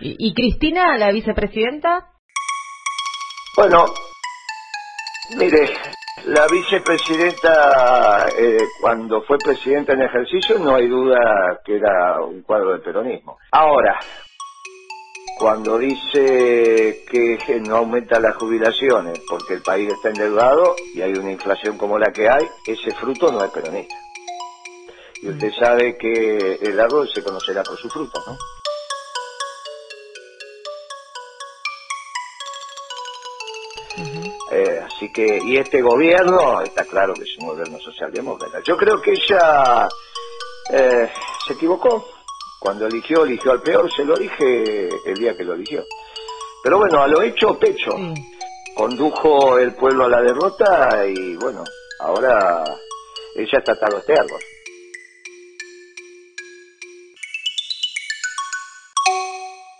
¿Y, Cristina, la vicepresidenta? Bueno, mire, la vicepresidenta, eh, cuando fue presidenta en ejercicio, no hay duda que era un cuadro de peronismo. Ahora, cuando dice que no aumenta las jubilaciones porque el país está endeudado y hay una inflación como la que hay, ese fruto no es peronista. Y usted sabe que el árbol se conocerá por su fruto, ¿no? Eh, así que, y este gobierno, está claro que es un gobierno socialdemócrata. Yo creo que ella eh, se equivocó. Cuando eligió, eligió al peor, se lo dije el día que lo eligió. Pero bueno, a lo hecho, pecho. Condujo el pueblo a la derrota y bueno, ahora ella está a este árbol.